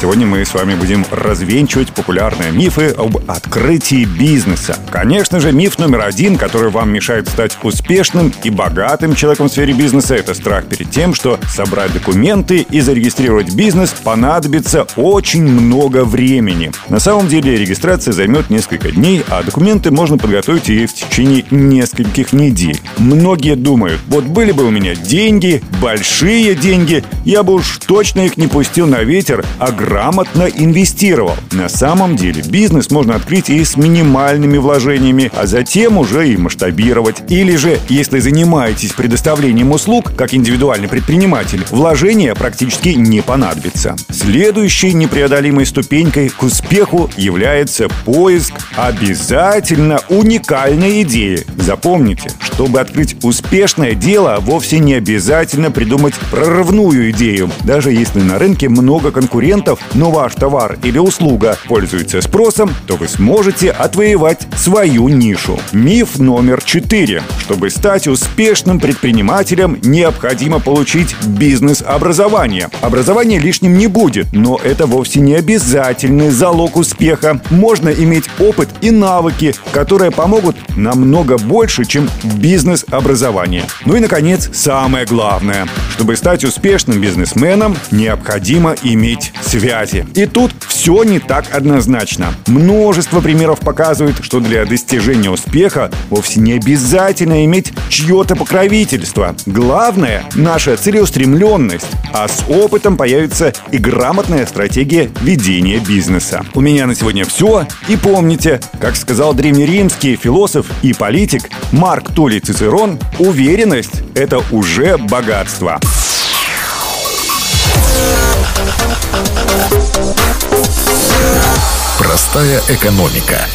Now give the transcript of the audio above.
Сегодня мы с вами будем развенчивать популярные мифы об открытии бизнеса. Конечно же, миф номер один, который вам мешает стать успешным и богатым человеком в сфере бизнеса, это страх перед тем, что собрать документы и зарегистрировать бизнес понадобится очень много времени. На самом деле регистрация займет несколько дней, а документы можно подготовить и в течение нескольких недель. Многие думают, вот были бы у меня деньги, большие деньги, я бы уж точно их не пустил на ветер, а грамотно инвестировал. На самом деле бизнес можно открыть и с минимальными вложениями, а затем уже и масштабировать. Или же, если занимаетесь предоставлением услуг, как индивидуальный предприниматель, вложения практически не понадобится. Следующей непреодолимой ступенькой к успеху является поиск обязательно уникальной идеи. Запомните, чтобы открыть успешное дело, вовсе не обязательно придумать прорывную идею. Даже если на рынке много конкурентов, но ваш товар или услуга пользуется спросом, то вы сможете отвоевать свою нишу. Миф номер четыре. Чтобы стать успешным предпринимателем, необходимо получить бизнес-образование. Образование лишним не будет, но это вовсе не обязательный залог успеха. Можно иметь опыт и навыки, которые помогут намного больше, чем бизнес-образование. Ну и, наконец, самое главное. Чтобы стать успешным бизнесменом, необходимо иметь связь связи. И тут все не так однозначно. Множество примеров показывают, что для достижения успеха вовсе не обязательно иметь чье-то покровительство. Главное – наша целеустремленность, а с опытом появится и грамотная стратегия ведения бизнеса. У меня на сегодня все. И помните, как сказал древнеримский философ и политик Марк Тулей Цицерон, уверенность – это уже богатство. Простая экономика.